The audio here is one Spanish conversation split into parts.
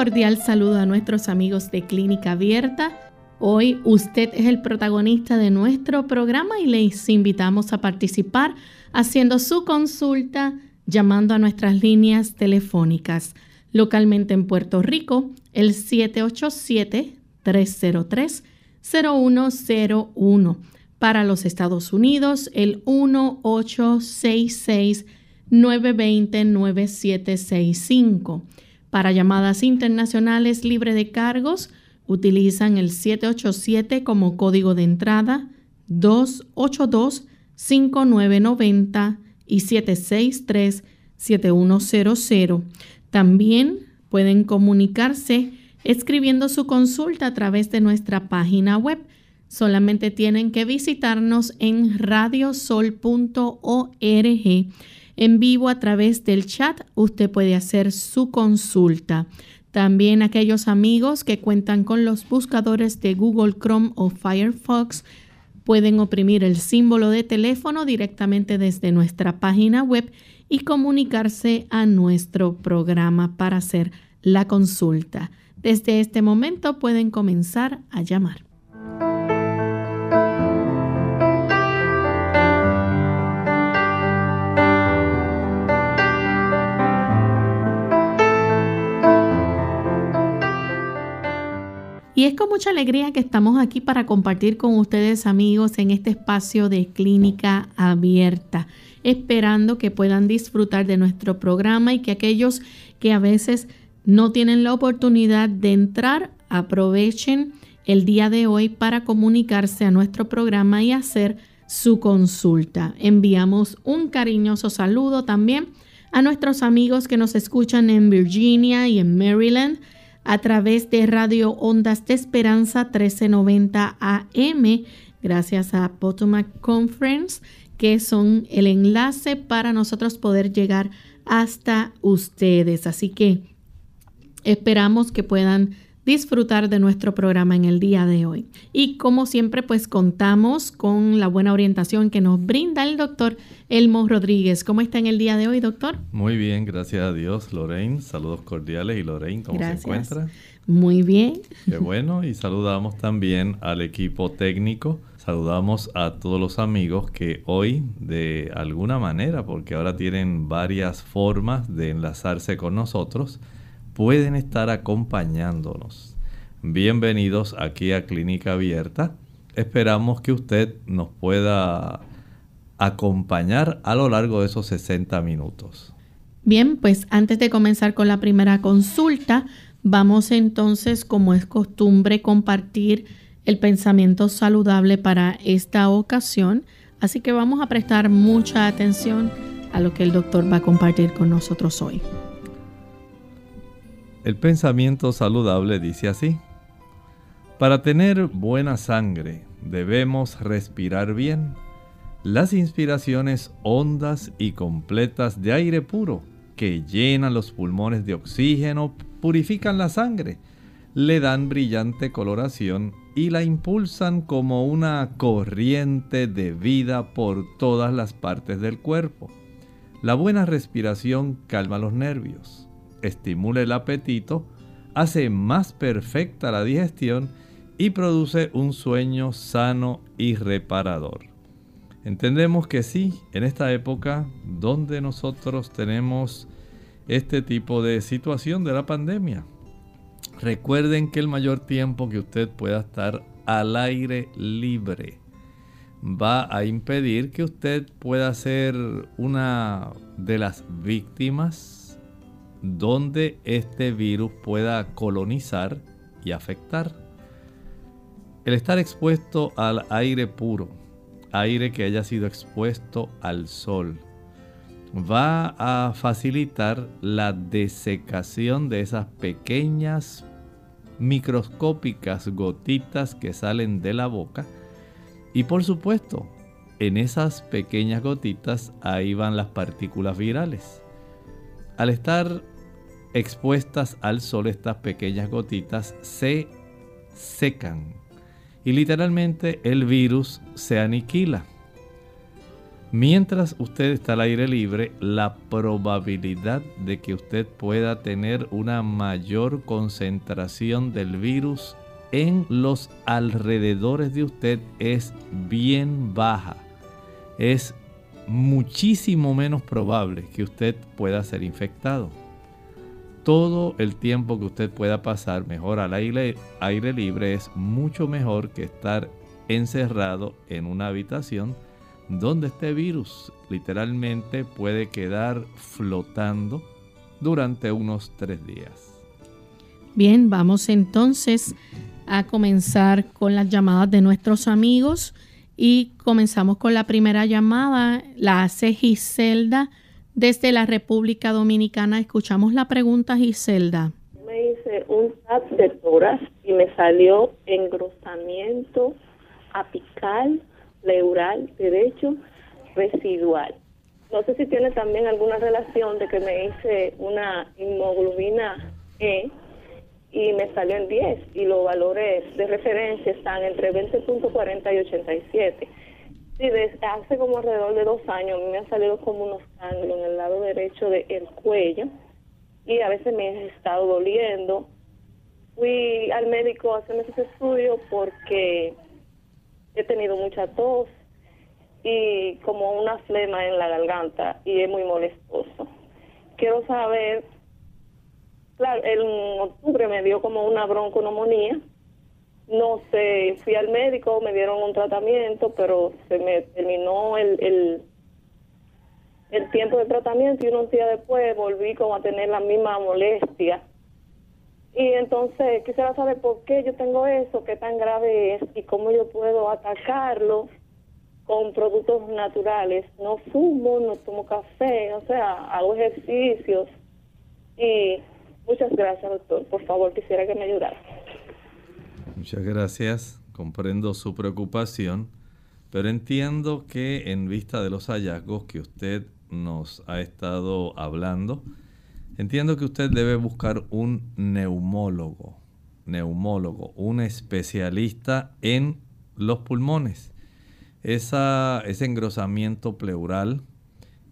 Cordial saludo a nuestros amigos de Clínica Abierta. Hoy usted es el protagonista de nuestro programa y les invitamos a participar haciendo su consulta llamando a nuestras líneas telefónicas. Localmente en Puerto Rico, el 787-303-0101. Para los Estados Unidos, el 1866-920-9765. Para llamadas internacionales libre de cargos, utilizan el 787 como código de entrada, 282-5990 y 763-7100. También pueden comunicarse escribiendo su consulta a través de nuestra página web. Solamente tienen que visitarnos en radiosol.org. En vivo a través del chat usted puede hacer su consulta. También aquellos amigos que cuentan con los buscadores de Google Chrome o Firefox pueden oprimir el símbolo de teléfono directamente desde nuestra página web y comunicarse a nuestro programa para hacer la consulta. Desde este momento pueden comenzar a llamar. Y es con mucha alegría que estamos aquí para compartir con ustedes amigos en este espacio de clínica abierta, esperando que puedan disfrutar de nuestro programa y que aquellos que a veces no tienen la oportunidad de entrar, aprovechen el día de hoy para comunicarse a nuestro programa y hacer su consulta. Enviamos un cariñoso saludo también a nuestros amigos que nos escuchan en Virginia y en Maryland a través de Radio Ondas de Esperanza 1390 AM, gracias a Potomac Conference, que son el enlace para nosotros poder llegar hasta ustedes. Así que esperamos que puedan disfrutar de nuestro programa en el día de hoy. Y como siempre, pues contamos con la buena orientación que nos brinda el doctor Elmo Rodríguez. ¿Cómo está en el día de hoy, doctor? Muy bien, gracias a Dios, Lorraine. Saludos cordiales. ¿Y Lorraine, cómo se encuentra? Muy bien. Qué bueno. Y saludamos también al equipo técnico. Saludamos a todos los amigos que hoy, de alguna manera, porque ahora tienen varias formas de enlazarse con nosotros, pueden estar acompañándonos. Bienvenidos aquí a Clínica Abierta. Esperamos que usted nos pueda acompañar a lo largo de esos 60 minutos. Bien, pues antes de comenzar con la primera consulta, vamos entonces, como es costumbre, compartir el pensamiento saludable para esta ocasión. Así que vamos a prestar mucha atención a lo que el doctor va a compartir con nosotros hoy. El pensamiento saludable dice así. Para tener buena sangre debemos respirar bien. Las inspiraciones hondas y completas de aire puro que llenan los pulmones de oxígeno purifican la sangre, le dan brillante coloración y la impulsan como una corriente de vida por todas las partes del cuerpo. La buena respiración calma los nervios estimula el apetito, hace más perfecta la digestión y produce un sueño sano y reparador. Entendemos que sí, en esta época donde nosotros tenemos este tipo de situación de la pandemia, recuerden que el mayor tiempo que usted pueda estar al aire libre va a impedir que usted pueda ser una de las víctimas donde este virus pueda colonizar y afectar. El estar expuesto al aire puro, aire que haya sido expuesto al sol va a facilitar la desecación de esas pequeñas microscópicas gotitas que salen de la boca y por supuesto en esas pequeñas gotitas ahí van las partículas virales. Al estar expuestas al sol estas pequeñas gotitas se secan y literalmente el virus se aniquila. Mientras usted está al aire libre, la probabilidad de que usted pueda tener una mayor concentración del virus en los alrededores de usted es bien baja. Muchísimo menos probable que usted pueda ser infectado. Todo el tiempo que usted pueda pasar mejor al aire, aire libre es mucho mejor que estar encerrado en una habitación donde este virus literalmente puede quedar flotando durante unos tres días. Bien, vamos entonces a comenzar con las llamadas de nuestros amigos y comenzamos con la primera llamada, la hace Giselda desde la República Dominicana. Escuchamos la pregunta, Giselda. Me hice un TAP de toras y me salió engrosamiento apical pleural derecho residual. No sé si tiene también alguna relación de que me hice una hemoglobina E y me salió en 10 y los valores de referencia están entre 20.40 y 87. Sí, desde hace como alrededor de dos años me han salido como unos ganglios en el lado derecho del cuello y a veces me he estado doliendo. Fui al médico a hacerme ese estudio porque he tenido mucha tos y como una flema en la garganta y es muy molestoso. Quiero saber, claro, en octubre me dio como una bronconomonía. No sé, fui al médico, me dieron un tratamiento, pero se me terminó el, el, el tiempo de tratamiento y unos días después volví como a tener la misma molestia y entonces quisiera saber por qué yo tengo eso, qué tan grave es y cómo yo puedo atacarlo con productos naturales. No fumo, no tomo café, o sea, hago ejercicios. Y muchas gracias, doctor. Por favor, quisiera que me ayudara. Muchas gracias. Comprendo su preocupación, pero entiendo que en vista de los hallazgos que usted nos ha estado hablando, Entiendo que usted debe buscar un neumólogo, neumólogo, un especialista en los pulmones. Esa, ese engrosamiento pleural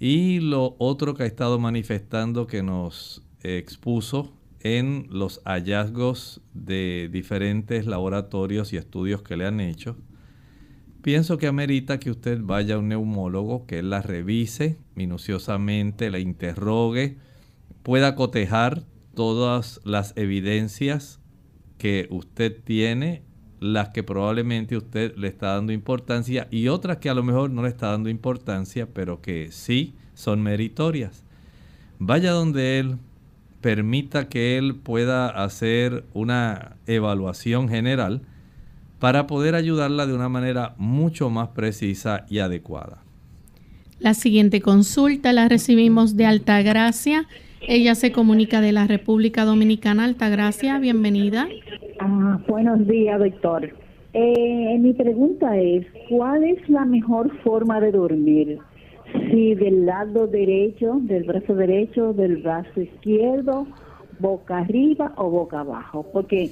y lo otro que ha estado manifestando que nos expuso en los hallazgos de diferentes laboratorios y estudios que le han hecho, pienso que amerita que usted vaya a un neumólogo, que él la revise minuciosamente, la interrogue, pueda cotejar todas las evidencias que usted tiene, las que probablemente usted le está dando importancia y otras que a lo mejor no le está dando importancia, pero que sí son meritorias. Vaya donde él, permita que él pueda hacer una evaluación general para poder ayudarla de una manera mucho más precisa y adecuada. La siguiente consulta la recibimos de Altagracia ella se comunica de la República Dominicana. Altagracia, bienvenida. Ah, buenos días, doctor. Eh, mi pregunta es, ¿cuál es la mejor forma de dormir? Si del lado derecho, del brazo derecho, del brazo izquierdo, boca arriba o boca abajo, porque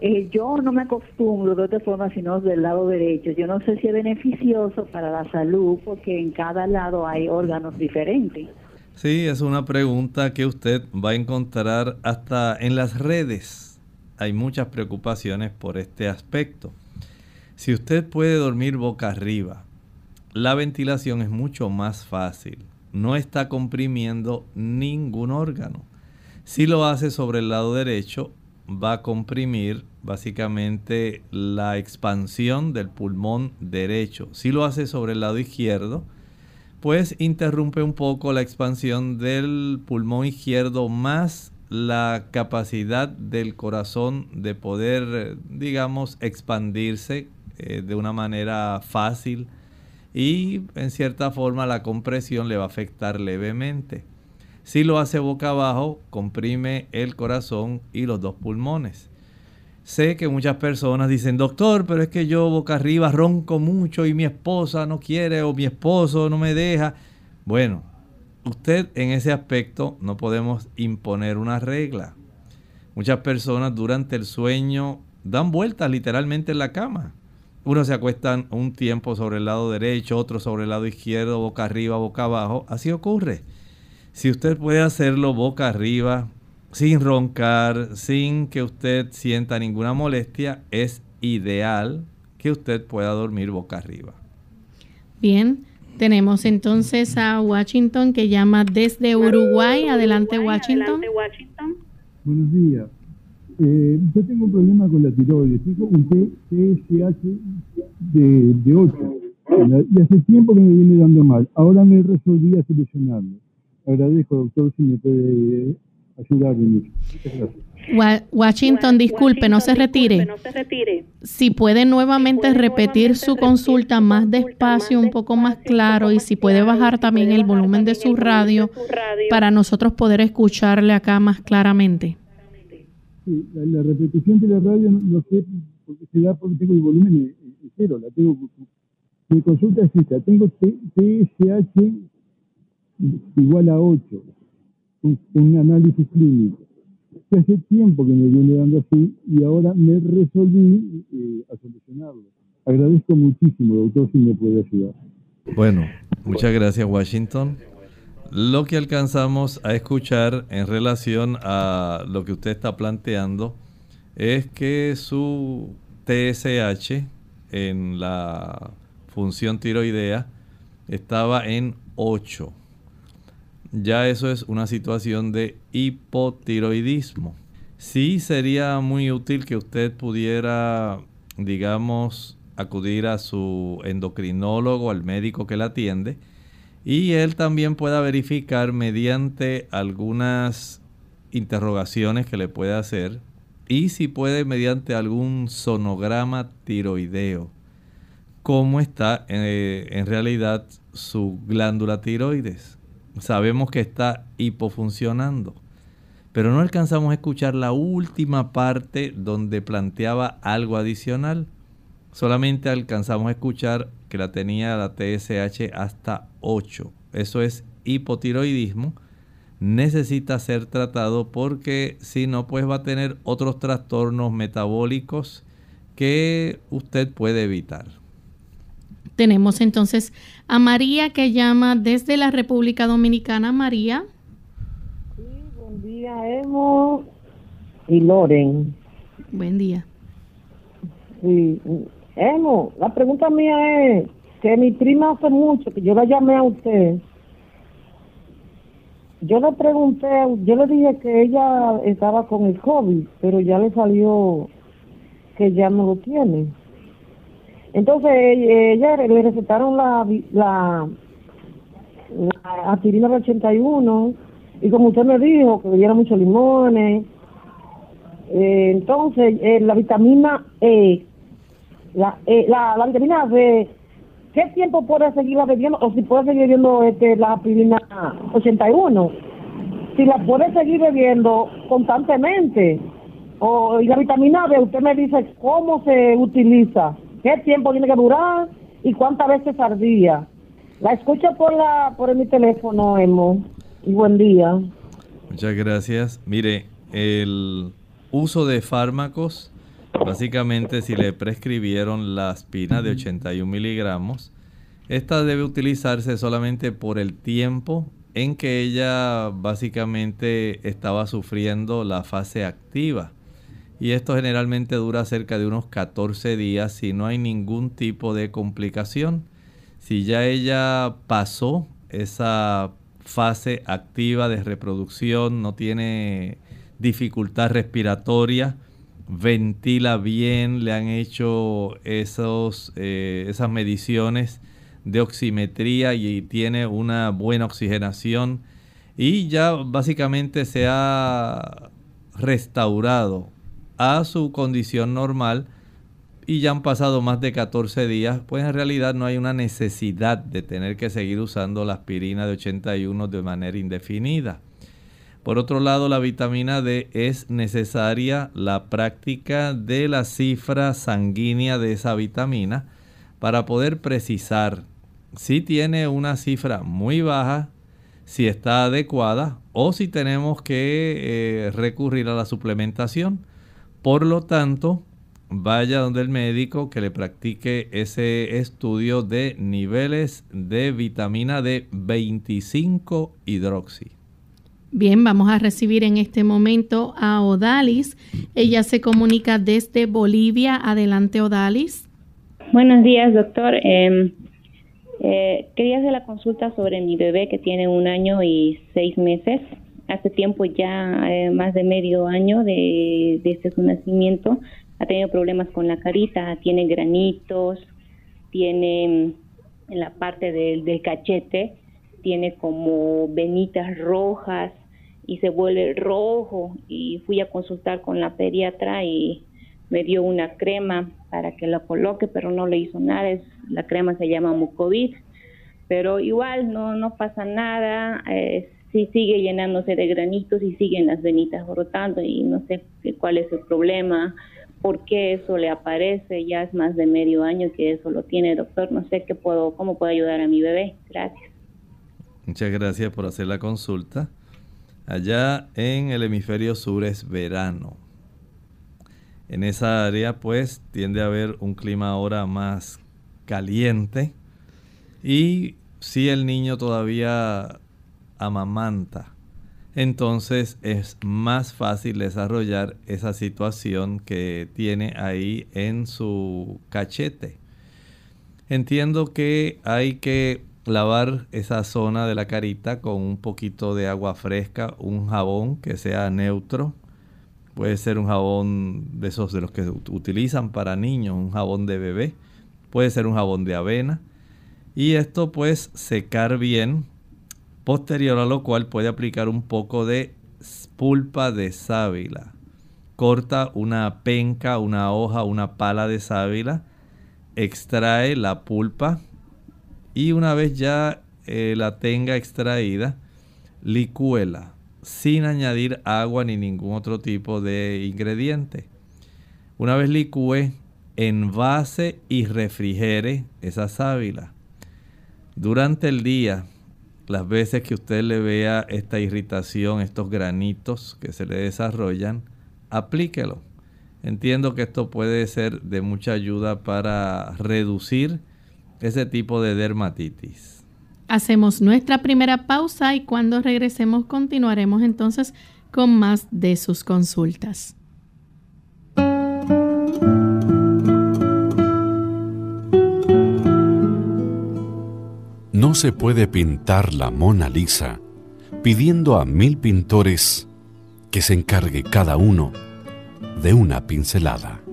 eh, yo no me acostumbro de otra forma sino del lado derecho. Yo no sé si es beneficioso para la salud porque en cada lado hay órganos diferentes. Sí, es una pregunta que usted va a encontrar hasta en las redes. Hay muchas preocupaciones por este aspecto. Si usted puede dormir boca arriba, la ventilación es mucho más fácil. No está comprimiendo ningún órgano. Si lo hace sobre el lado derecho, va a comprimir básicamente la expansión del pulmón derecho. Si lo hace sobre el lado izquierdo, pues interrumpe un poco la expansión del pulmón izquierdo más la capacidad del corazón de poder, digamos, expandirse eh, de una manera fácil y en cierta forma la compresión le va a afectar levemente. Si lo hace boca abajo, comprime el corazón y los dos pulmones. Sé que muchas personas dicen, doctor, pero es que yo boca arriba ronco mucho y mi esposa no quiere o mi esposo no me deja. Bueno, usted en ese aspecto no podemos imponer una regla. Muchas personas durante el sueño dan vueltas literalmente en la cama. Unos se acuestan un tiempo sobre el lado derecho, otro sobre el lado izquierdo, boca arriba, boca abajo. Así ocurre. Si usted puede hacerlo boca arriba, sin roncar, sin que usted sienta ninguna molestia, es ideal que usted pueda dormir boca arriba. Bien, tenemos entonces a Washington que llama desde Uruguay. Adelante, Washington. Buenos días. Eh, yo tengo un problema con la tiroides. Tengo un TSH de, de 8. Y hace tiempo que me viene dando mal. Ahora me resolví a solucionarlo. Agradezco, doctor, si me puede Washington, disculpe, no se retire. Si puede nuevamente repetir su consulta más despacio, un poco más claro, y si puede bajar también el volumen de su radio para nosotros poder escucharle acá más claramente. La, repetición de la radio no, sé porque se da porque tengo el volumen en, cero, la tengo. Mi consulta es esta, tengo TSH igual a 8 un, análisis clínico. Hace tiempo que me viene dando así y ahora me resolví eh, a solucionarlo. Agradezco muchísimo, doctor, si me puede ayudar. Bueno, muchas gracias, Washington. Lo que alcanzamos a escuchar en relación a lo que usted está planteando es que su TSH en la función tiroidea estaba en 8 ya eso es una situación de hipotiroidismo. Sí sería muy útil que usted pudiera, digamos, acudir a su endocrinólogo, al médico que la atiende, y él también pueda verificar mediante algunas interrogaciones que le puede hacer y si puede mediante algún sonograma tiroideo cómo está eh, en realidad su glándula tiroides sabemos que está hipofuncionando. Pero no alcanzamos a escuchar la última parte donde planteaba algo adicional. Solamente alcanzamos a escuchar que la tenía la TSH hasta 8. Eso es hipotiroidismo. Necesita ser tratado porque si no, pues va a tener otros trastornos metabólicos que usted puede evitar. Tenemos entonces a María que llama desde la República Dominicana. María. Sí, buen día, Emo y Loren. Buen día. Sí, Emo, la pregunta mía es que mi prima hace mucho que yo la llamé a usted. Yo le pregunté, yo le dije que ella estaba con el COVID, pero ya le salió que ya no lo tiene. Entonces, ella le recetaron la, la, la aspirina del 81 y como usted me dijo, que bebiera muchos limones. Eh, entonces, eh, la vitamina E, la, eh, la, la, vitamina D, ¿qué tiempo puede seguirla bebiendo? O si puede seguir bebiendo este, la aspirina 81. Si la puede seguir bebiendo constantemente. O, y la vitamina D, usted me dice cómo se utiliza qué tiempo tiene que durar y cuántas veces al día. La escucho por la por mi teléfono, Emo. Y buen día. Muchas gracias. Mire, el uso de fármacos, básicamente si le prescribieron la aspirina de 81 miligramos, esta debe utilizarse solamente por el tiempo en que ella básicamente estaba sufriendo la fase activa y esto generalmente dura cerca de unos 14 días si no hay ningún tipo de complicación. Si ya ella pasó esa fase activa de reproducción, no tiene dificultad respiratoria, ventila bien, le han hecho esos, eh, esas mediciones de oximetría y tiene una buena oxigenación y ya básicamente se ha restaurado a su condición normal y ya han pasado más de 14 días, pues en realidad no hay una necesidad de tener que seguir usando la aspirina de 81 de manera indefinida. Por otro lado, la vitamina D es necesaria la práctica de la cifra sanguínea de esa vitamina para poder precisar si tiene una cifra muy baja, si está adecuada o si tenemos que eh, recurrir a la suplementación. Por lo tanto, vaya donde el médico que le practique ese estudio de niveles de vitamina D 25 hidroxi. Bien, vamos a recibir en este momento a Odalis. Ella se comunica desde Bolivia. Adelante, Odalis. Buenos días, doctor. Em, eh, quería hacer la consulta sobre mi bebé que tiene un año y seis meses. Hace tiempo ya, eh, más de medio año de, desde su nacimiento, ha tenido problemas con la carita, tiene granitos, tiene em, en la parte del cachete, tiene como venitas rojas, y se vuelve rojo. Y fui a consultar con la pediatra y me dio una crema para que lo coloque, pero no le hizo nada, es, la crema se llama Mucovid, pero igual no, no pasa nada, eh, sí sigue llenándose de granitos y siguen las venitas brotando y no sé cuál es el problema, por qué eso le aparece, ya es más de medio año que eso lo tiene, doctor, no sé qué puedo, cómo puedo ayudar a mi bebé, gracias. Muchas gracias por hacer la consulta. Allá en el hemisferio sur es verano. En esa área pues tiende a haber un clima ahora más caliente y si el niño todavía amamanta, entonces es más fácil desarrollar esa situación que tiene ahí en su cachete. Entiendo que hay que lavar esa zona de la carita con un poquito de agua fresca, un jabón que sea neutro. Puede ser un jabón de esos de los que utilizan para niños, un jabón de bebé. Puede ser un jabón de avena. Y esto pues secar bien. Posterior a lo cual puede aplicar un poco de pulpa de sábila. Corta una penca, una hoja, una pala de sábila. Extrae la pulpa y una vez ya eh, la tenga extraída, licúela sin añadir agua ni ningún otro tipo de ingrediente. Una vez licúe, envase y refrigere esa sábila. Durante el día, las veces que usted le vea esta irritación, estos granitos que se le desarrollan, aplíquelo. Entiendo que esto puede ser de mucha ayuda para reducir ese tipo de dermatitis. Hacemos nuestra primera pausa y cuando regresemos continuaremos entonces con más de sus consultas. No se puede pintar la Mona Lisa pidiendo a mil pintores que se encargue cada uno de una pincelada.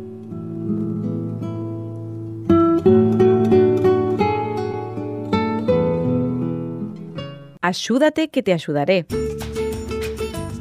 Ayúdate que te ayudaré.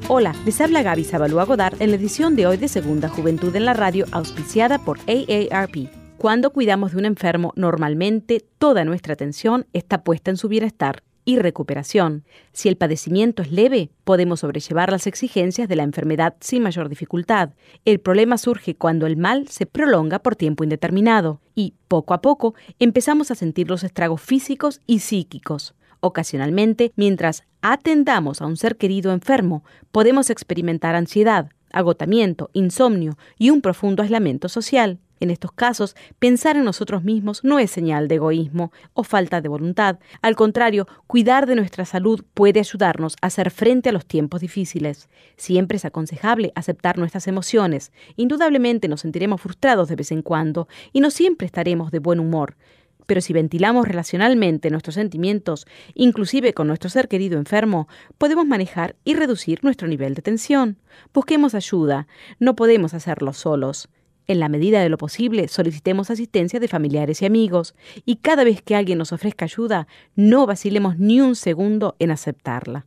Hola, les habla Gaby Zabalúa Godard en la edición de hoy de Segunda Juventud en la Radio, auspiciada por AARP. Cuando cuidamos de un enfermo, normalmente toda nuestra atención está puesta en su bienestar y recuperación. Si el padecimiento es leve, podemos sobrellevar las exigencias de la enfermedad sin mayor dificultad. El problema surge cuando el mal se prolonga por tiempo indeterminado y, poco a poco, empezamos a sentir los estragos físicos y psíquicos. Ocasionalmente, mientras atendamos a un ser querido enfermo, podemos experimentar ansiedad, agotamiento, insomnio y un profundo aislamiento social. En estos casos, pensar en nosotros mismos no es señal de egoísmo o falta de voluntad. Al contrario, cuidar de nuestra salud puede ayudarnos a hacer frente a los tiempos difíciles. Siempre es aconsejable aceptar nuestras emociones. Indudablemente nos sentiremos frustrados de vez en cuando y no siempre estaremos de buen humor. Pero si ventilamos relacionalmente nuestros sentimientos, inclusive con nuestro ser querido enfermo, podemos manejar y reducir nuestro nivel de tensión. Busquemos ayuda, no podemos hacerlo solos. En la medida de lo posible, solicitemos asistencia de familiares y amigos, y cada vez que alguien nos ofrezca ayuda, no vacilemos ni un segundo en aceptarla.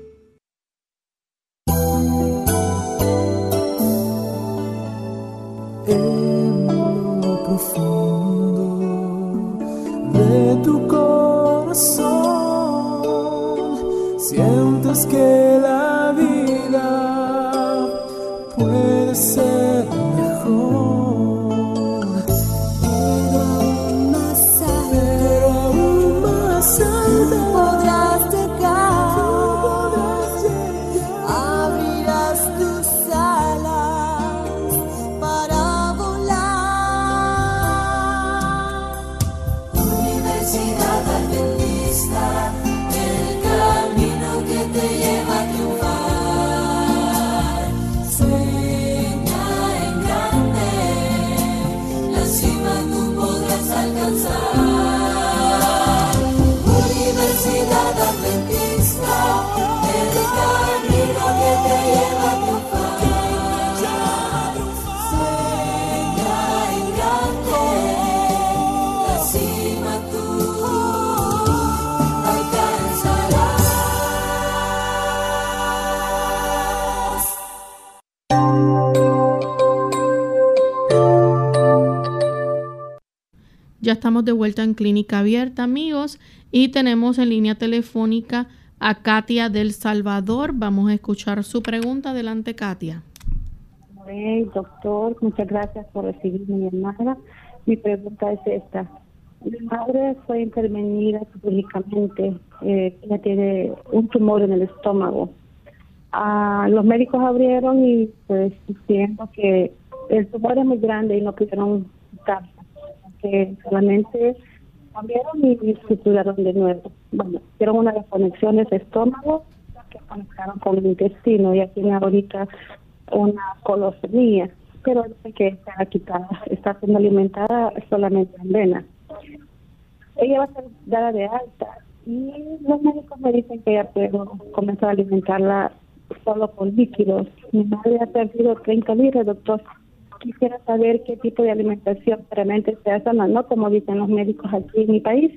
que estamos de vuelta en Clínica Abierta, amigos, y tenemos en línea telefónica a Katia del Salvador. Vamos a escuchar su pregunta. Adelante, Katia. Hey, doctor, muchas gracias por recibir mi llamada. Mi pregunta es esta. Mi madre fue intervenida quirúrgicamente. Eh, ella tiene un tumor en el estómago. Ah, los médicos abrieron y pues diciendo que el tumor es muy grande y no pudieron quitarlo que solamente cambiaron y estructuraron de nuevo. Bueno, hicieron una de conexiones de estómago que conectaron con el intestino y tiene ahorita una colostomía, pero dice que está quitada, está siendo alimentada solamente en vena. Ella va a ser dada de alta y los médicos me dicen que ella puede comenzar a alimentarla solo con líquidos. Mi madre ha perdido 30 libras, doctor quisiera saber qué tipo de alimentación realmente se hace, no como dicen los médicos aquí en mi país,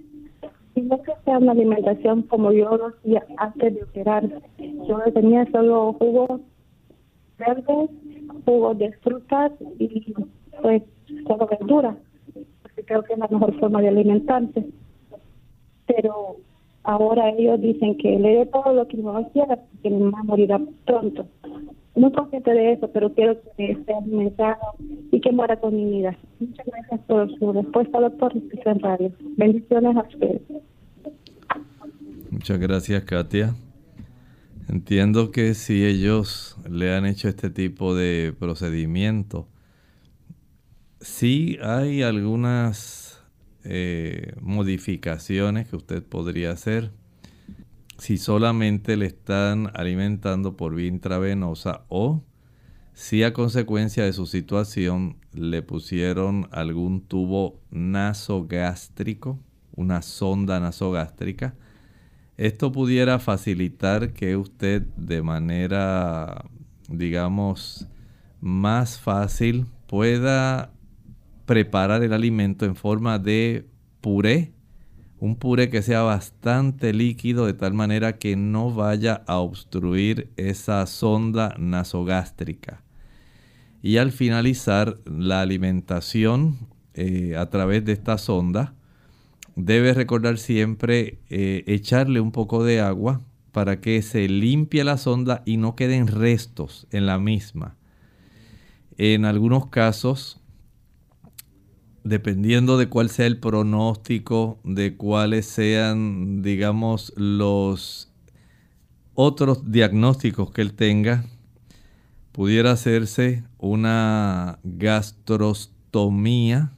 sino que sea una alimentación como yo lo hacía antes de operar. Yo tenía solo jugos verdes, jugos de frutas y pues solo verduras, creo que es la mejor forma de alimentarse. Pero ahora ellos dicen que le dé todo lo que no quiera porque mi mamá morirá pronto muy consciente de eso, pero quiero que esté alimentado y que muera con dignidad. Muchas gracias por su respuesta, doctor. Radio. Bendiciones a ustedes. Muchas gracias, Katia. Entiendo que si ellos le han hecho este tipo de procedimiento, sí hay algunas eh, modificaciones que usted podría hacer si solamente le están alimentando por vía intravenosa o si a consecuencia de su situación le pusieron algún tubo nasogástrico, una sonda nasogástrica. Esto pudiera facilitar que usted de manera, digamos, más fácil pueda preparar el alimento en forma de puré un puré que sea bastante líquido de tal manera que no vaya a obstruir esa sonda nasogástrica. Y al finalizar la alimentación eh, a través de esta sonda, debe recordar siempre eh, echarle un poco de agua para que se limpie la sonda y no queden restos en la misma. En algunos casos dependiendo de cuál sea el pronóstico, de cuáles sean, digamos, los otros diagnósticos que él tenga, pudiera hacerse una gastrostomía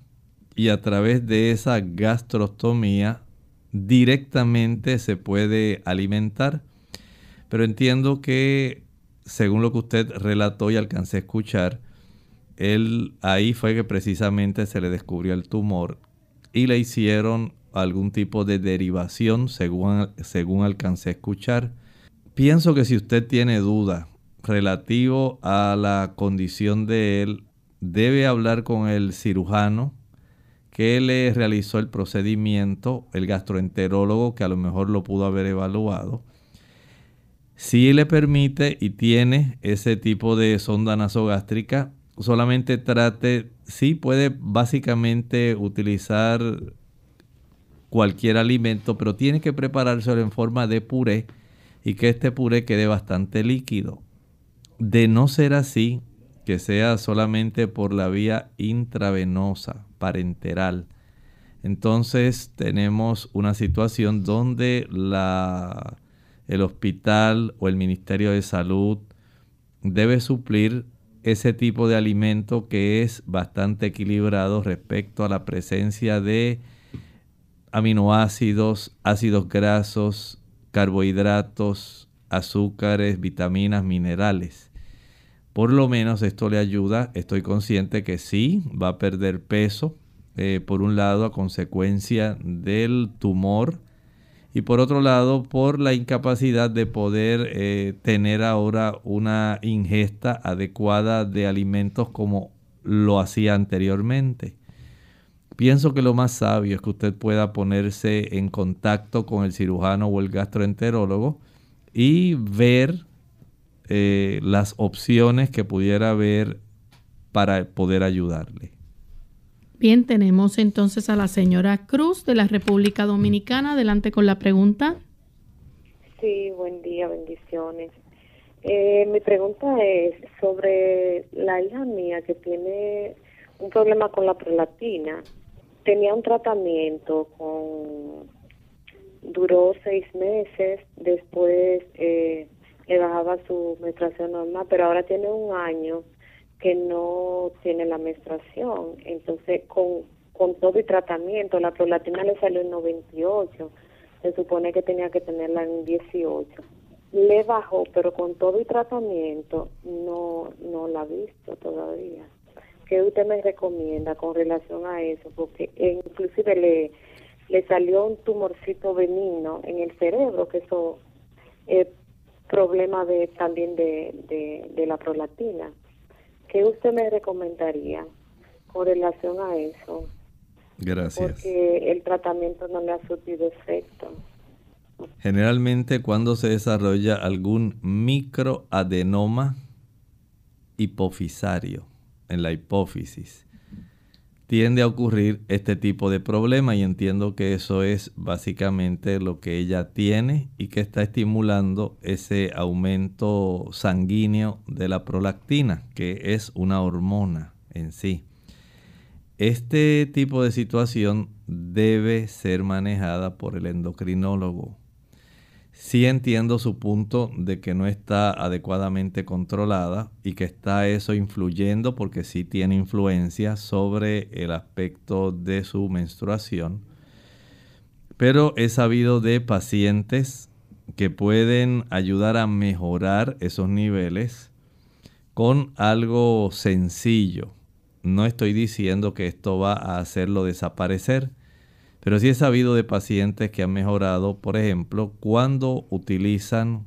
y a través de esa gastrostomía directamente se puede alimentar. Pero entiendo que, según lo que usted relató y alcancé a escuchar, él ahí fue que precisamente se le descubrió el tumor y le hicieron algún tipo de derivación según, según alcancé a escuchar. pienso que si usted tiene duda relativo a la condición de él, debe hablar con el cirujano que le realizó el procedimiento, el gastroenterólogo que a lo mejor lo pudo haber evaluado. Si le permite y tiene ese tipo de sonda nasogástrica, solamente trate, sí puede básicamente utilizar cualquier alimento, pero tiene que preparárselo en forma de puré y que este puré quede bastante líquido. De no ser así, que sea solamente por la vía intravenosa, parenteral. Entonces tenemos una situación donde la, el hospital o el Ministerio de Salud debe suplir ese tipo de alimento que es bastante equilibrado respecto a la presencia de aminoácidos, ácidos grasos, carbohidratos, azúcares, vitaminas, minerales. Por lo menos esto le ayuda, estoy consciente que sí, va a perder peso, eh, por un lado a consecuencia del tumor y por otro lado por la incapacidad de poder eh, tener ahora una ingesta adecuada de alimentos como lo hacía anteriormente. Pienso que lo más sabio es que usted pueda ponerse en contacto con el cirujano o el gastroenterólogo y ver eh, las opciones que pudiera haber para poder ayudarle. Bien, tenemos entonces a la señora Cruz de la República Dominicana. Adelante con la pregunta. Sí, buen día, bendiciones. Eh, mi pregunta es sobre la hija mía que tiene un problema con la prolatina. Tenía un tratamiento con duró seis meses, después eh, le bajaba su menstruación normal, pero ahora tiene un año que no tiene la menstruación. Entonces, con, con todo y tratamiento, la prolatina le salió en 98, se supone que tenía que tenerla en 18. Le bajó, pero con todo y tratamiento no, no la ha visto todavía. ¿Qué usted me recomienda con relación a eso? Porque inclusive le, le salió un tumorcito benigno en el cerebro, que eso eh, problema de también de, de, la prolatina. ¿Qué usted me recomendaría con relación a eso? Gracias. Porque el tratamiento no le ha surtido efecto. Generalmente cuando se desarrolla algún microadenoma hipofisario en la hipófisis, tiende a ocurrir este tipo de problema y entiendo que eso es básicamente lo que ella tiene y que está estimulando ese aumento sanguíneo de la prolactina, que es una hormona en sí. Este tipo de situación debe ser manejada por el endocrinólogo Sí entiendo su punto de que no está adecuadamente controlada y que está eso influyendo porque sí tiene influencia sobre el aspecto de su menstruación. Pero he sabido de pacientes que pueden ayudar a mejorar esos niveles con algo sencillo. No estoy diciendo que esto va a hacerlo desaparecer, pero sí he sabido de pacientes que han mejorado, por ejemplo, cuando utilizan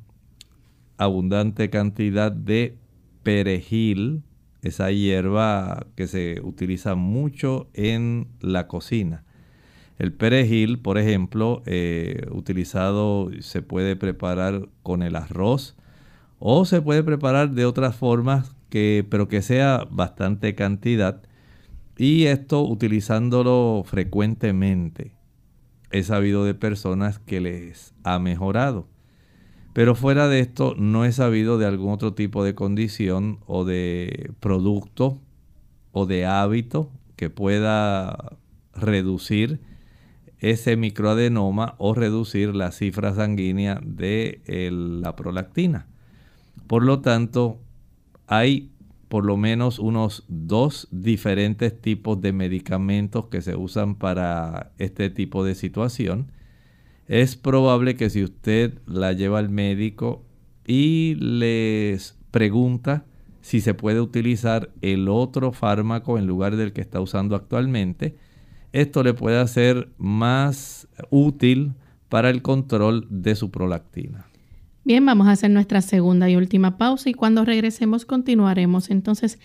abundante cantidad de perejil, esa hierba que se utiliza mucho en la cocina. El perejil, por ejemplo, eh, utilizado se puede preparar con el arroz o se puede preparar de otras formas, que, pero que sea bastante cantidad y esto utilizándolo frecuentemente. He sabido de personas que les ha mejorado. Pero fuera de esto, no he sabido de algún otro tipo de condición o de producto o de hábito que pueda reducir ese microadenoma o reducir la cifra sanguínea de la prolactina. Por lo tanto, hay por lo menos unos dos diferentes tipos de medicamentos que se usan para este tipo de situación. Es probable que si usted la lleva al médico y les pregunta si se puede utilizar el otro fármaco en lugar del que está usando actualmente, esto le puede hacer más útil para el control de su prolactina. Bien, vamos a hacer nuestra segunda y última pausa y cuando regresemos continuaremos entonces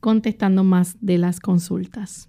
contestando más de las consultas.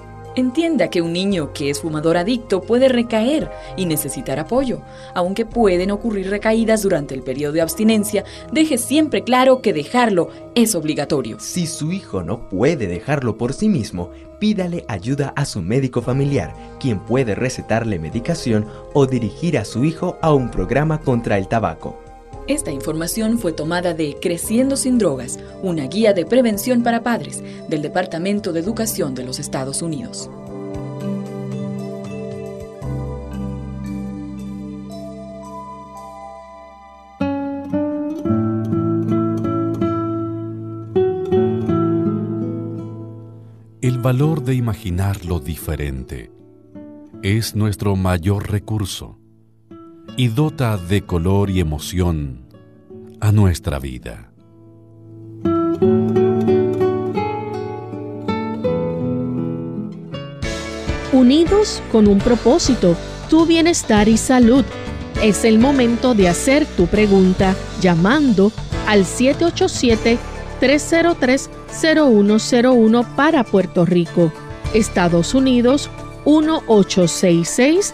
Entienda que un niño que es fumador adicto puede recaer y necesitar apoyo. Aunque pueden ocurrir recaídas durante el periodo de abstinencia, deje siempre claro que dejarlo es obligatorio. Si su hijo no puede dejarlo por sí mismo, pídale ayuda a su médico familiar, quien puede recetarle medicación o dirigir a su hijo a un programa contra el tabaco. Esta información fue tomada de Creciendo sin Drogas, una guía de prevención para padres del Departamento de Educación de los Estados Unidos. El valor de imaginar lo diferente es nuestro mayor recurso y dota de color y emoción a nuestra vida. Unidos con un propósito, tu bienestar y salud. Es el momento de hacer tu pregunta llamando al 787-303-0101 para Puerto Rico, Estados Unidos 1866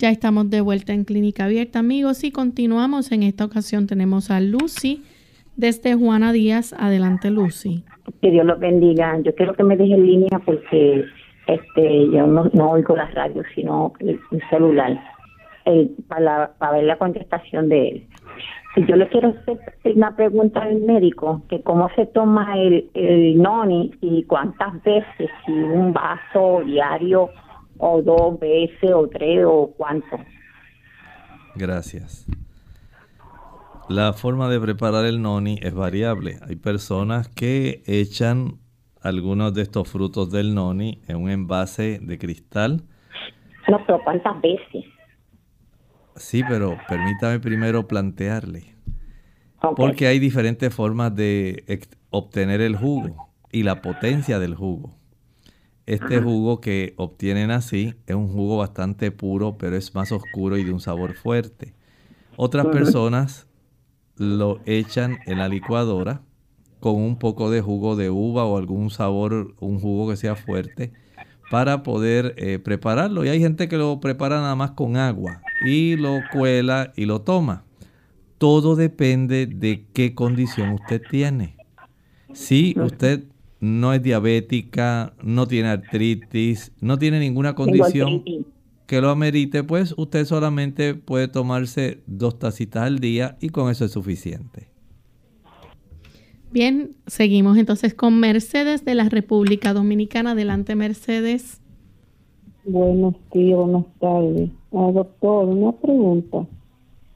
Ya estamos de vuelta en Clínica Abierta, amigos, y continuamos. En esta ocasión tenemos a Lucy desde Juana Díaz. Adelante, Lucy. Que Dios los bendiga. Yo quiero que me deje en línea porque este yo no, oigo las radios, sino el, celular, eh, para, ver la contestación de él. Si yo le quiero hacer una pregunta al médico, que cómo se toma el, el noni y cuántas veces, si un vaso diario o dos veces o tres o cuánto. Gracias. La forma de preparar el noni es variable. Hay personas que echan algunos de estos frutos del noni en un envase de cristal. No, pero ¿cuántas veces? Sí, pero permítame primero plantearle. Porque hay diferentes formas de obtener el jugo y la potencia del jugo. Este jugo que obtienen así es un jugo bastante puro, pero es más oscuro y de un sabor fuerte. Otras personas lo echan en la licuadora con un poco de jugo de uva o algún sabor, un jugo que sea fuerte, para poder eh, prepararlo. Y hay gente que lo prepara nada más con agua y lo cuela y lo toma. Todo depende de qué condición usted tiene. Si usted no es diabética, no tiene artritis, no tiene ninguna condición que lo amerite, pues usted solamente puede tomarse dos tacitas al día y con eso es suficiente. Bien, seguimos entonces con Mercedes de la República Dominicana. Adelante, Mercedes. Buenos días, buenas tardes. Ah, doctor, una pregunta.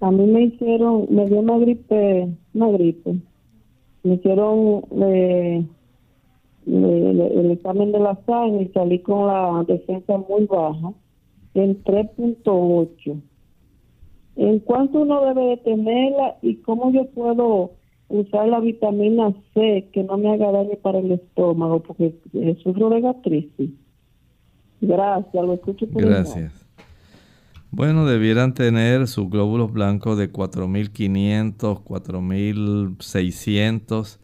A mí me hicieron, me dio una gripe, una gripe. Me hicieron eh, el, examen de la sangre y salí con la defensa muy baja, en 3.8. ¿En cuánto uno debe de tenerla y cómo yo puedo usar la vitamina C que no me haga daño para el estómago porque eh, sufro de gastritis. Gracias, lo escucho por Gracias. Bueno, debieran tener sus glóbulos blancos de 4.500, 4.600,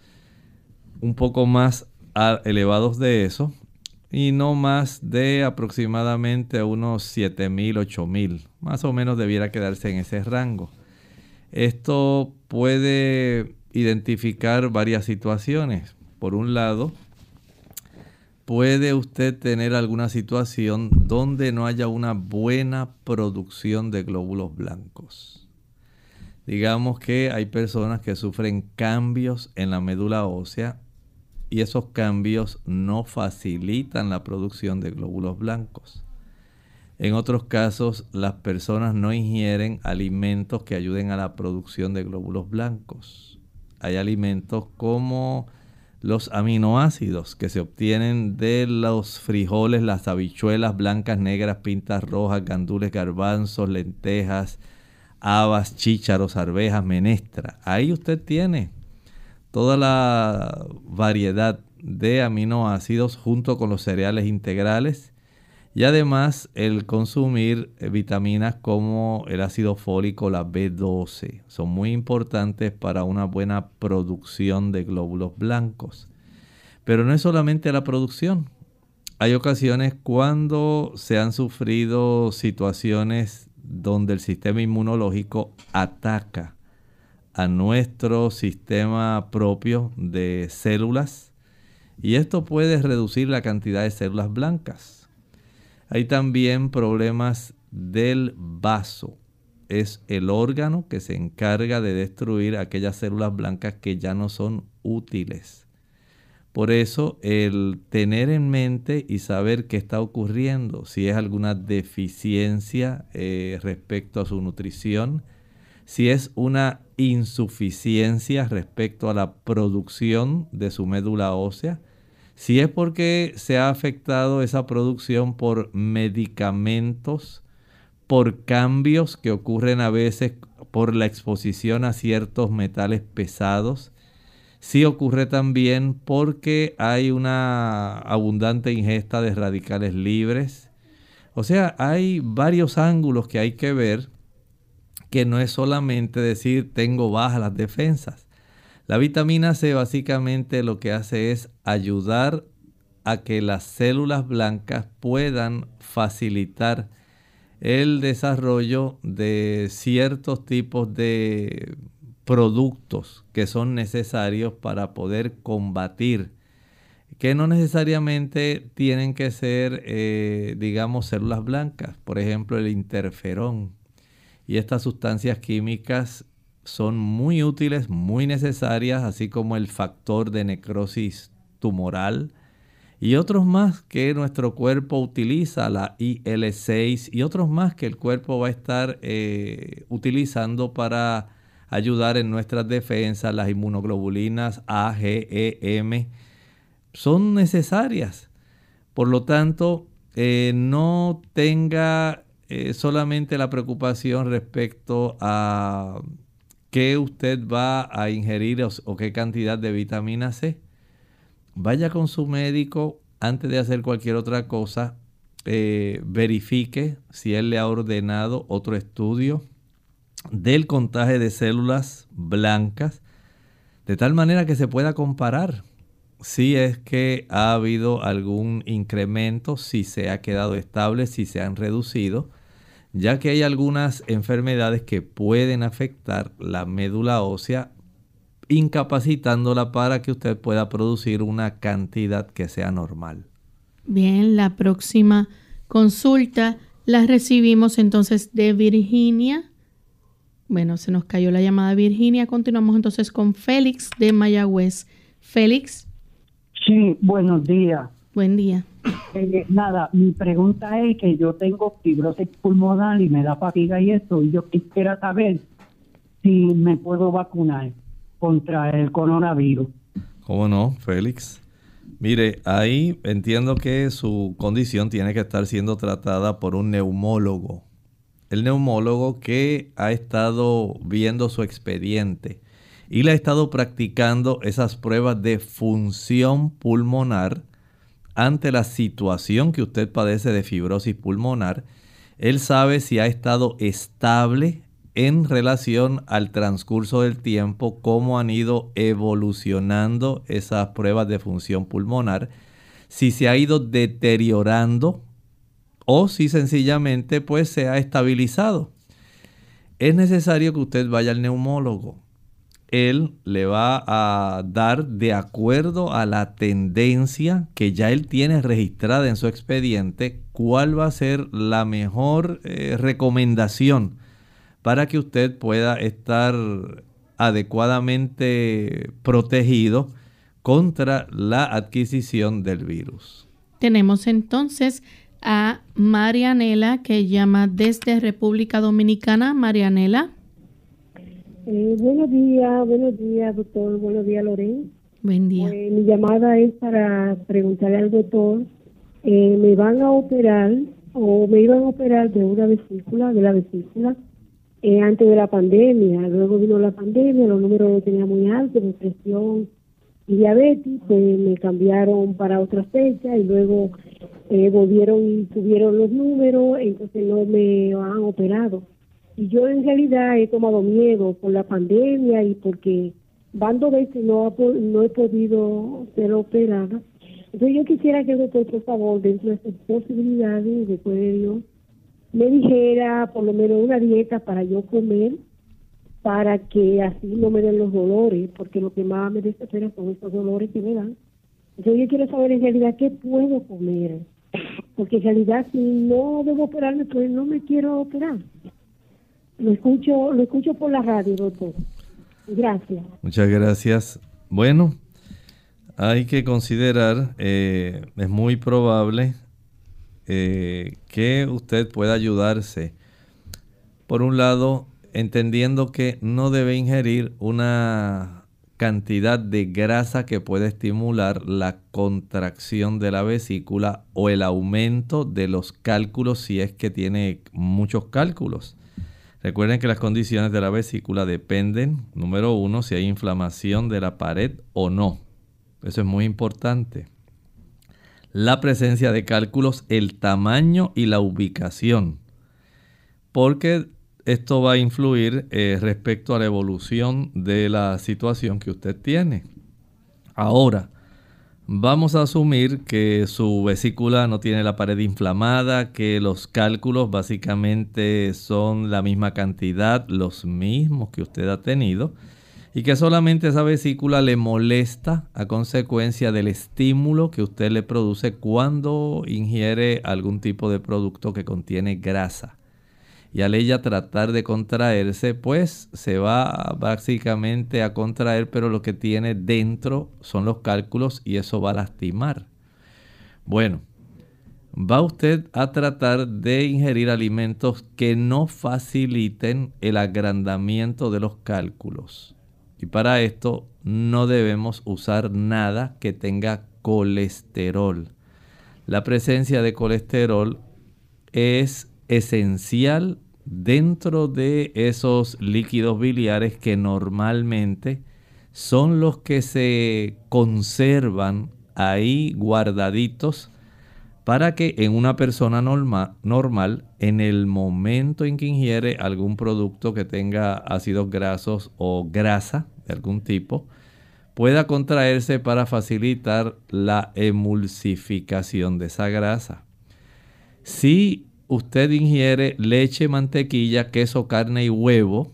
un poco más a- elevados de eso, y no más de aproximadamente unos 7.000, 8.000. Más o menos debiera quedarse en ese rango. Esto puede identificar varias situaciones. Por un lado, puede usted tener alguna situación donde no haya una buena producción de glóbulos blancos. Digamos que hay personas que sufren cambios en la médula ósea y esos cambios no facilitan la producción de glóbulos blancos. En otros casos, las personas no ingieren alimentos que ayuden a la producción de glóbulos blancos. Hay alimentos como los aminoácidos que se obtienen de los frijoles, las habichuelas blancas, negras, pintas rojas, gandules, garbanzos, lentejas, habas, chícharos, arvejas, menestra. Ahí usted tiene toda la variedad de aminoácidos junto con los cereales integrales y además el consumir eh, vitaminas como el ácido fólico, la B12, son muy importantes para una buena producción de glóbulos blancos. Pero no es solamente la producción. Hay ocasiones cuando se han sufrido situaciones donde el sistema inmunológico ataca a nuestro sistema propio de células y esto puede reducir la cantidad de células blancas. Hay también problemas del vaso. Es el órgano que se encarga de destruir aquellas células blancas que ya no son útiles. Por eso el tener en mente y saber qué está ocurriendo, si es alguna deficiencia eh, respecto a su nutrición, si es una insuficiencia respecto a la producción de su médula ósea, si es porque se ha afectado esa producción por medicamentos, por cambios que ocurren a veces por la exposición a ciertos metales pesados, si ocurre también porque hay una abundante ingesta de radicales libres. O sea, hay varios ángulos que hay que ver que no es solamente decir tengo bajas las defensas. La vitamina C básicamente lo que hace es ayudar a que las células blancas puedan facilitar el desarrollo de ciertos tipos de productos que son necesarios para poder combatir, que no necesariamente tienen que ser, eh, digamos, células blancas, por ejemplo, el interferón. Y estas sustancias químicas son muy útiles, muy necesarias, así como el factor de necrosis tumoral y otros más que nuestro cuerpo utiliza, la IL6 y otros más que el cuerpo va a estar eh, utilizando para ayudar en nuestras defensas, las inmunoglobulinas A, G, E, M, son necesarias. Por lo tanto, eh, no tenga eh, solamente la preocupación respecto a qué usted va a ingerir o, qué cantidad de vitamina C. Vaya con su médico antes de hacer cualquier otra cosa. eh, verifique si él le ha ordenado otro estudio del contaje de células blancas, de tal manera que se pueda comparar si es que ha habido algún incremento, si se ha quedado estable, si se han reducido, ya que hay algunas enfermedades que pueden afectar la médula ósea, incapacitándola para que usted pueda producir una cantidad que sea normal. Bien, la próxima consulta la recibimos entonces de Virginia. Bueno, se nos cayó la llamada Virginia. Continuamos entonces con Félix de Mayagüez. Félix, Sí, buenos días. Buen día. Eh, nada, mi pregunta es que yo tengo fibrosis pulmonar y me da fatiga y eso, y yo quisiera saber si me puedo vacunar contra el coronavirus. ¿Cómo no, Félix? Mire, ahí entiendo que su condición tiene que estar siendo tratada por un neumólogo. El neumólogo que ha estado viendo su expediente y le ha estado practicando esas pruebas de función pulmonar ante la situación que usted padece de fibrosis pulmonar, él sabe si ha estado estable en relación al transcurso del tiempo, cómo han ido evolucionando esas pruebas de función pulmonar, si se ha ido deteriorando o si sencillamente pues se ha estabilizado. Es necesario que usted vaya al neumólogo. Él le va a dar de acuerdo a la tendencia que ya él tiene registrada en su expediente, cuál va a ser la mejor eh, recomendación para que usted pueda estar adecuadamente protegido contra la adquisición del virus. Tenemos entonces a Marianela que llama desde República Dominicana. Marianela. Eh, buenos días, buenos días, doctor. Buenos días, Loren. Buen día. Eh, mi llamada es para preguntarle al doctor, eh, ¿me van a operar o me iban a operar de una vesícula, de la vesícula, antes de la pandemia? Luego vino la pandemia, los números los tenía muy altos, depresión y diabetes, pues me cambiaron para otra fecha y luego volvieron y subieron los números, entonces no me han operado. Y yo en realidad he tomado miedo por la pandemia y porque van dos veces no, no he podido ser operada. Entonces yo quisiera que el doctor, por favor, dentro de estas posibilidades, después de Dios, me dijera por lo menos una dieta para yo comer, para que así no me den los dolores, porque lo que más me desespera son esos dolores que me dan. Entonces yo quiero saber en realidad qué puedo comer, porque en realidad si no debo operarme, pues no me quiero operar. Lo escucho, lo escucho por la radio, doctor. Gracias. Muchas gracias. Bueno, hay que considerar, eh, es muy probable eh, que usted pueda ayudarse. Por un lado, entendiendo que no debe ingerir una cantidad de grasa que puede estimular la contracción de la vesícula o el aumento de los cálculos si es que tiene muchos cálculos. Recuerden que las condiciones de la vesícula dependen, número uno, si hay inflamación de la pared o no. Eso es muy importante. La presencia de cálculos, el tamaño y la ubicación. Porque esto va a influir eh, respecto a la evolución de la situación que usted tiene. Ahora, Vamos a asumir que su vesícula no tiene la pared inflamada, que los cálculos básicamente son la misma cantidad, los mismos que usted ha tenido, y que solamente esa vesícula le molesta a consecuencia del estímulo que usted le produce cuando ingiere algún tipo de producto que contiene grasa y al ella tratar de contraerse, pues se va básicamente a contraer, pero lo que tiene dentro son los cálculos y eso va a lastimar. Bueno, va usted a tratar de ingerir alimentos que no faciliten el agrandamiento de los cálculos. Y para esto no debemos usar nada que tenga colesterol. La presencia de colesterol es esencial dentro de esos líquidos biliares que normalmente son los que se conservan ahí guardaditos para que en una persona normal, en el momento en que ingiere algún producto que tenga ácidos grasos o grasa de algún tipo, pueda contraerse para facilitar la emulsificación de esa grasa. Si usted ingiere leche, mantequilla, queso, carne y huevo,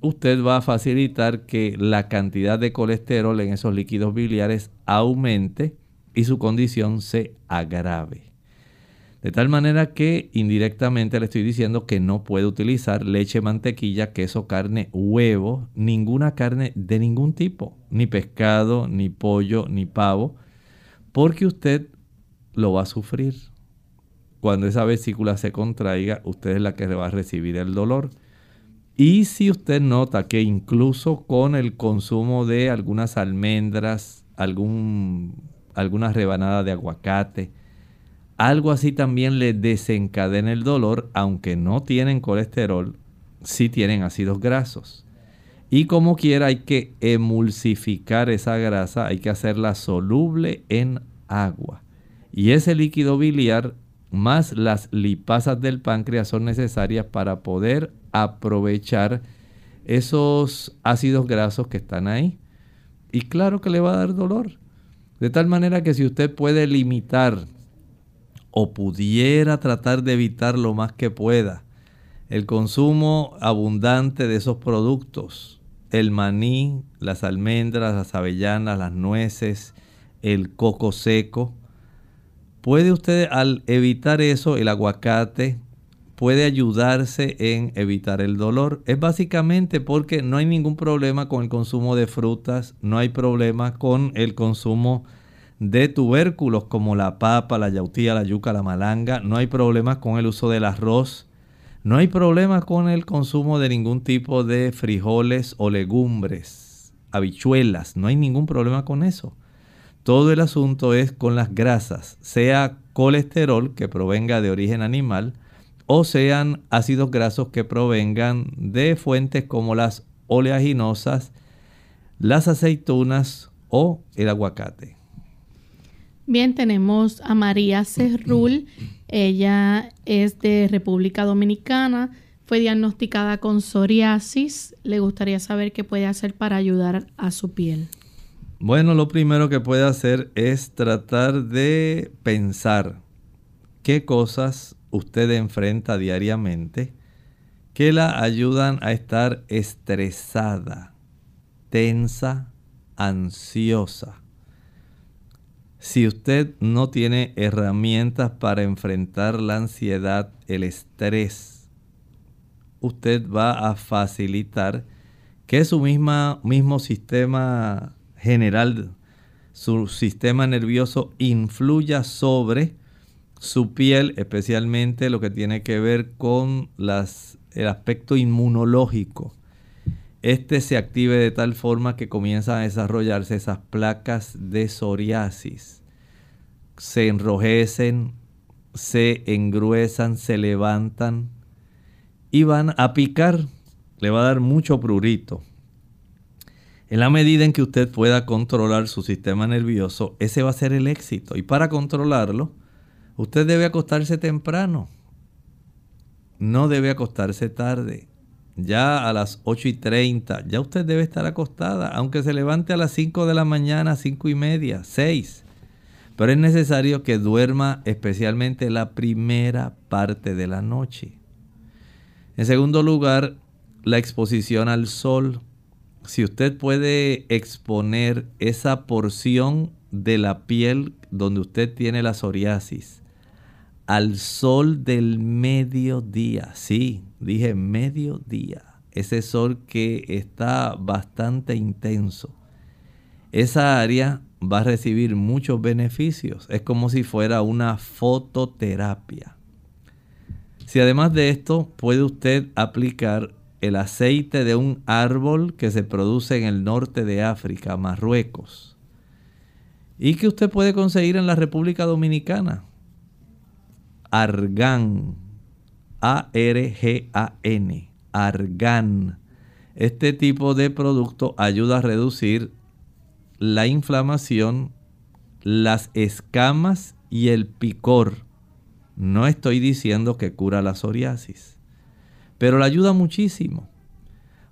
usted va a facilitar que la cantidad de colesterol en esos líquidos biliares aumente y su condición se agrave. De tal manera que indirectamente le estoy diciendo que no puede utilizar leche, mantequilla, queso, carne, huevo, ninguna carne de ningún tipo, ni pescado, ni pollo, ni pavo, porque usted lo va a sufrir cuando esa vesícula se contraiga, usted es la que va a recibir el dolor. Y si usted nota que incluso con el consumo de algunas almendras, algún, alguna rebanada de aguacate, algo así también le desencadena el dolor, aunque no tienen colesterol, sí tienen ácidos grasos. Y como quiera hay que emulsificar esa grasa, hay que hacerla soluble en agua. Y ese líquido biliar más las lipasas del páncreas son necesarias para poder aprovechar esos ácidos grasos que están ahí. Y claro que le va a dar dolor. De tal manera que si usted puede limitar o pudiera tratar de evitar lo más que pueda el consumo abundante de esos productos, el maní, las almendras, las avellanas, las nueces, el coco seco, puede usted al evitar eso, el aguacate, puede ayudarse en evitar el dolor. Es básicamente porque no hay ningún problema con el consumo de frutas, no hay problema con el consumo de tubérculos como la papa, la yautía, la yuca, la malanga, no hay problemas con el uso del arroz, no hay problema con el consumo de ningún tipo de frijoles o legumbres, habichuelas, no hay ningún problema con eso. Todo el asunto es con las grasas, sea colesterol que provenga de origen animal, o sean ácidos grasos que provengan de fuentes como las oleaginosas, las aceitunas o el aguacate. Bien, tenemos a María Cerrul. Ella es de República Dominicana. Fue diagnosticada con psoriasis. Le gustaría saber qué puede hacer para ayudar a su piel. Bueno, lo primero que puede hacer es tratar de pensar qué cosas usted enfrenta diariamente que la ayudan a estar estresada, tensa, ansiosa. Si usted no tiene herramientas para enfrentar la ansiedad, el estrés, usted va a facilitar que su misma, mismo sistema general, su sistema nervioso influya sobre su piel, especialmente lo que tiene que ver con las, el aspecto inmunológico. Este se active de tal forma que comienzan a desarrollarse esas placas de psoriasis. Se enrojecen, se engruesan, se levantan y van a picar. Le va a dar mucho prurito. En la medida en que usted pueda controlar su sistema nervioso, ese va a ser el éxito. Y para controlarlo, Usted debe acostarse temprano. No debe acostarse tarde. Ya a las 8 y 30, ya usted debe estar acostada, aunque se levante a las 5 de la mañana, 5 y media, 6. Pero es necesario que duerma especialmente la primera parte de la noche. En segundo lugar, la exposición al sol. Si usted puede exponer esa porción de la piel donde usted tiene la psoriasis al sol del mediodía. Sí, dije mediodía. Ese sol que está bastante intenso. Esa área va a recibir muchos beneficios. Es como si fuera una fototerapia. Si además de esto puede usted aplicar el aceite de un árbol que se produce en el norte de África, Marruecos, y que usted puede conseguir en la República Dominicana argán. A-R-G-A-N. Argán. Este tipo de producto ayuda a reducir la inflamación, las escamas y el picor. No estoy diciendo que cura la psoriasis, pero le ayuda muchísimo.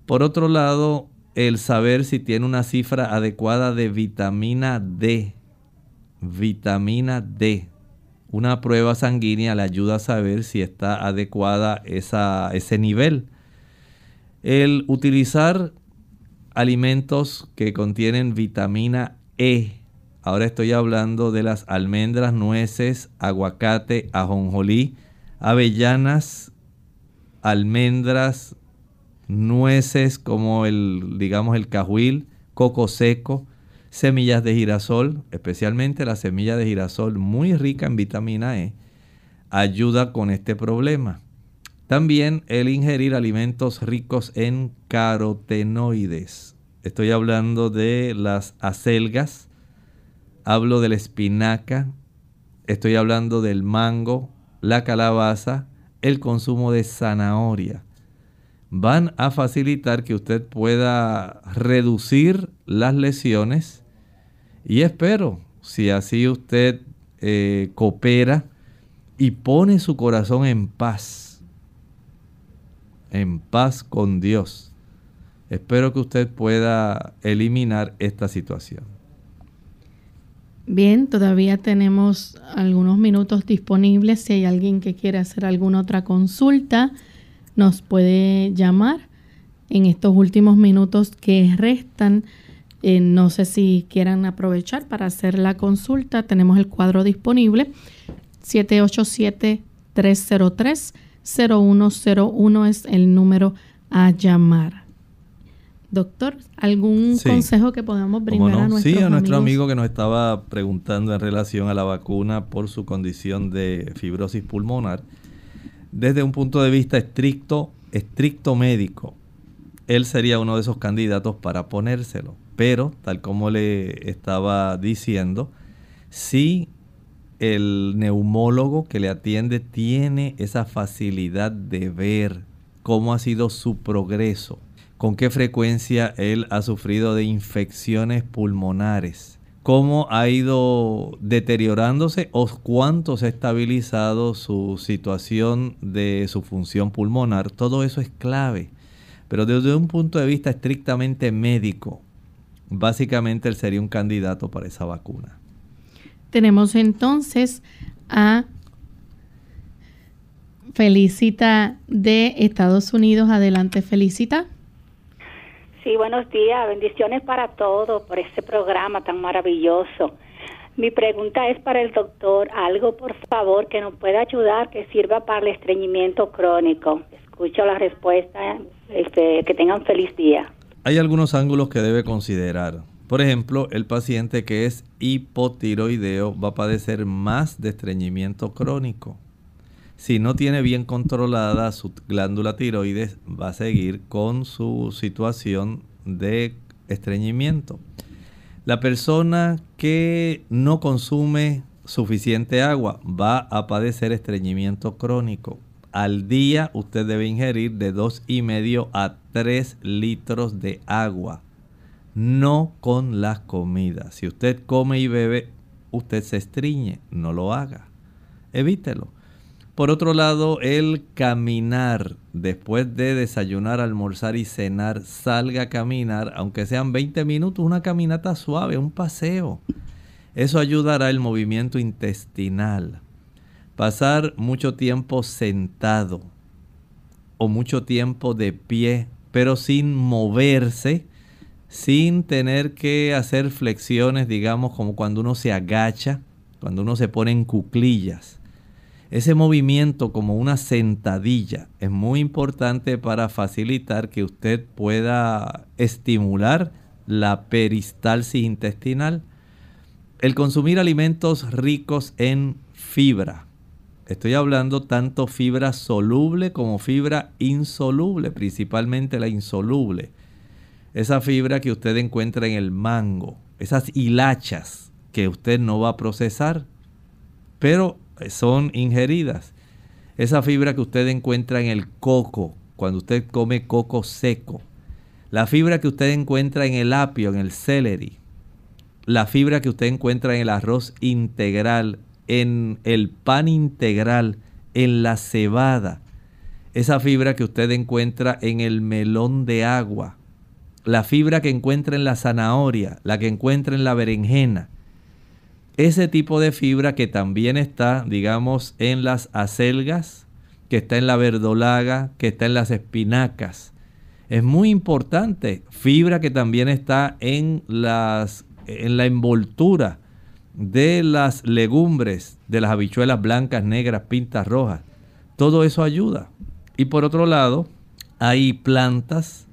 Por otro lado, el saber si tiene una cifra adecuada de vitamina D. Vitamina D una prueba sanguínea le ayuda a saber si está adecuada esa, ese nivel. El utilizar alimentos que contienen vitamina E. Ahora estoy hablando de las almendras, nueces, aguacate, ajonjolí, avellanas, almendras, nueces como el, digamos, el cajuil, coco seco, semillas de girasol, especialmente la semilla de girasol muy rica en vitamina E, ayuda con este problema. También el ingerir alimentos ricos en carotenoides. Estoy hablando de las acelgas, hablo de la espinaca, estoy hablando del mango, la calabaza, el consumo de zanahoria. van a facilitar que usted pueda reducir las lesiones y espero, si así usted eh, coopera y pone su corazón en paz, en paz con Dios, espero que usted pueda eliminar esta situación. Bien, todavía tenemos algunos minutos disponibles. Si hay alguien que quiere hacer alguna otra consulta, nos puede llamar en estos últimos minutos que restan. Eh, no sé si quieran aprovechar para hacer la consulta. Tenemos el cuadro disponible. 787-303-0101 es el número a llamar. Doctor, ¿algún consejo que podamos brindar a nuestros Sí, a nuestro amigos? amigo que nos estaba preguntando en relación a la vacuna por su condición de fibrosis pulmonar. Desde un punto de vista estricto, estricto médico, él sería uno de esos candidatos para ponérselo. Pero, tal como le estaba diciendo, si el neumólogo que le atiende tiene esa facilidad de ver cómo ha sido su progreso, con qué frecuencia él ha sufrido de infecciones pulmonares, cómo ha ido deteriorándose o cuánto se ha estabilizado su situación de su función pulmonar. Todo eso es clave. Pero desde un punto de vista estrictamente médico, básicamente él sería un candidato para esa vacuna. Tenemos entonces a Felicita de Estados Unidos. Adelante, Felicita. Sí, buenos días, bendiciones para todos por este programa tan maravilloso. Mi pregunta es para el doctor, algo por favor que nos pueda ayudar que sirva para el estreñimiento crónico. Escucho la respuesta, este, que tengan feliz día. Hay algunos ángulos que debe considerar. Por ejemplo, el paciente que es hipotiroideo va a padecer más de estreñimiento crónico. Si no tiene bien controlada su glándula tiroides, va a seguir con su situación de estreñimiento. La persona que no consume suficiente agua va a padecer estreñimiento crónico. Al día usted debe ingerir de 2,5 a 3 litros de agua. No con las comidas. Si usted come y bebe, usted se estriñe. No lo haga. Evítelo. Por otro lado, el caminar después de desayunar, almorzar y cenar, salga a caminar, aunque sean 20 minutos, una caminata suave, un paseo. Eso ayudará el movimiento intestinal. Pasar mucho tiempo sentado o mucho tiempo de pie, pero sin moverse, sin tener que hacer flexiones, digamos, como cuando uno se agacha, cuando uno se pone en cuclillas ese movimiento como una sentadilla es muy importante para facilitar que usted pueda estimular la peristalsis intestinal. El consumir alimentos ricos en fibra. Estoy hablando tanto fibra soluble como fibra insoluble, principalmente la insoluble. Esa fibra que usted encuentra en el mango, esas hilachas que usted no va a procesar, pero son ingeridas. Esa fibra que usted encuentra en el coco, cuando usted come coco seco. La fibra que usted encuentra en el apio, en el celery. La fibra que usted encuentra en el arroz integral, en el pan integral, en la cebada. Esa fibra que usted encuentra en el melón de agua. La fibra que encuentra en la zanahoria, la que encuentra en la berenjena ese tipo de fibra que también está, digamos, en las acelgas, que está en la verdolaga, que está en las espinacas. Es muy importante. Fibra que también está en, las, en la envoltura de las legumbres, de las habichuelas blancas, negras, pintas rojas. Todo eso ayuda. Y por otro lado, hay plantas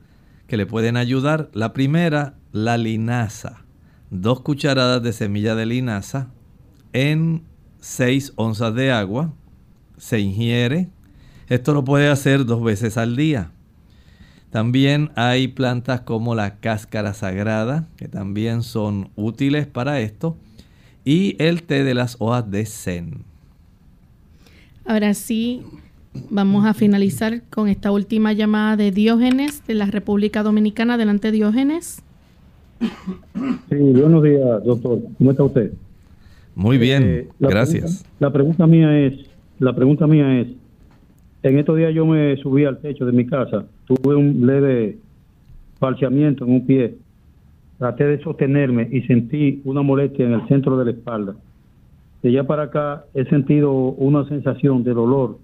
que le pueden ayudar. La primera, la linaza dos cucharadas de semilla de linaza en 6 onzas de agua. Se ingiere. Esto lo puede hacer dos veces al día. También hay plantas como la cáscara sagrada, que también son útiles para esto. Y el té de las hojas de zen. Ahora sí, Vamos a finalizar con esta última llamada de Diógenes de la República Dominicana. Adelante, Diógenes. Sí, buenos días, doctor. ¿Cómo está usted? Muy bien, Eh, la gracias. pregunta- la pregunta mía es, la pregunta mía es, en estos días yo me subí al techo de mi casa, tuve un leve falseamiento en un pie, traté de sostenerme y sentí una molestia en el centro de la espalda. De allá para acá he sentido una sensación de dolor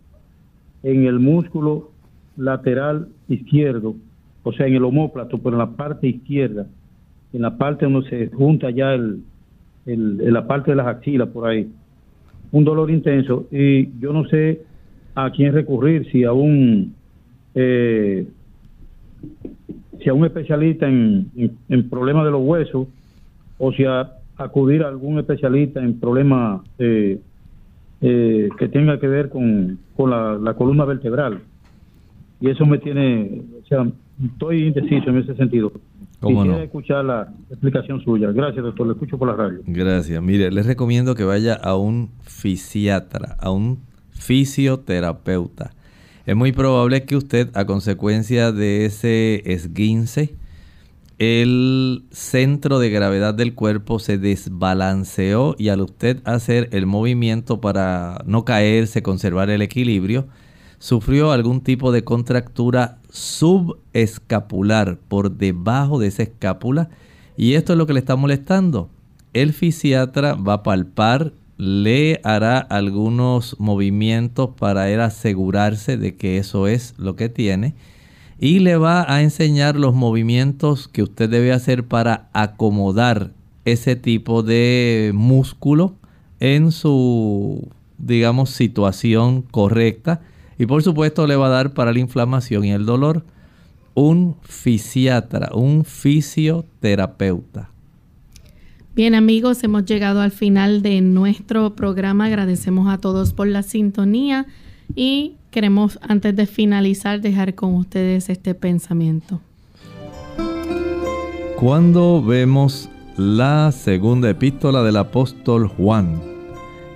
en el músculo lateral izquierdo, o sea, en el omóplato, pero en la parte izquierda, en la parte donde se junta ya el, la parte de las axilas por ahí. Un dolor intenso y yo no sé a quién recurrir, si a un eh, si a un especialista en, problemas de los huesos o si a acudir a algún especialista en problemas eh, eh, que tenga que ver con, con la columna vertebral. Y eso me tiene, o sea, estoy indeciso en ese sentido. ¿Cómo Quisiera no? escuchar la explicación suya. Gracias, doctor. Le escucho por la radio. Gracias. Mire, les recomiendo que vaya a un fisiatra, a un fisioterapeuta. Es muy probable que usted, a consecuencia de ese esguince, el centro de gravedad del cuerpo se desbalanceó y al usted hacer el movimiento para no caerse, conservar el equilibrio, sufrió algún tipo de contractura subescapular por debajo de esa escápula y esto es lo que le está molestando. El fisiatra va a palpar, le hará algunos movimientos para él asegurarse de que eso es lo que tiene y le va a enseñar los movimientos que usted debe hacer para acomodar ese tipo de músculo en su, digamos, situación correcta. Y por supuesto le va a dar para la inflamación y el dolor un fisiatra, un fisioterapeuta. Bien amigos, hemos llegado al final de nuestro programa. Agradecemos a todos por la sintonía y queremos antes de finalizar dejar con ustedes este pensamiento. Cuando vemos la segunda epístola del apóstol Juan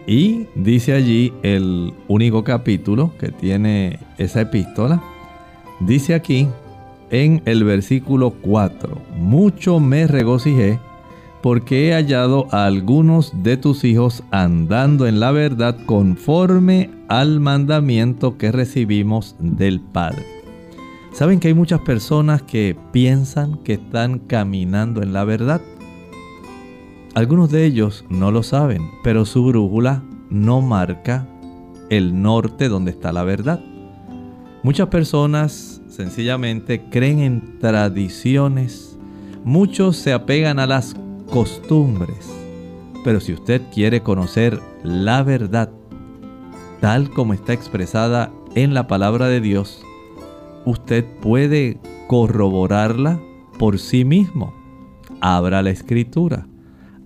y dice allí el único capítulo que tiene esa epístola, dice aquí en el versículo 4, mucho me regocijé porque he hallado a algunos de tus hijos andando en la verdad conforme al mandamiento que recibimos del Padre. ¿Saben que hay muchas personas que piensan que están caminando en la verdad? Algunos de ellos no lo saben, pero su brújula no marca el norte donde está la verdad. Muchas personas sencillamente creen en tradiciones, muchos se apegan a las costumbres, pero si usted quiere conocer la verdad, tal como está expresada en la palabra de Dios, usted puede corroborarla por sí mismo. Abra la escritura.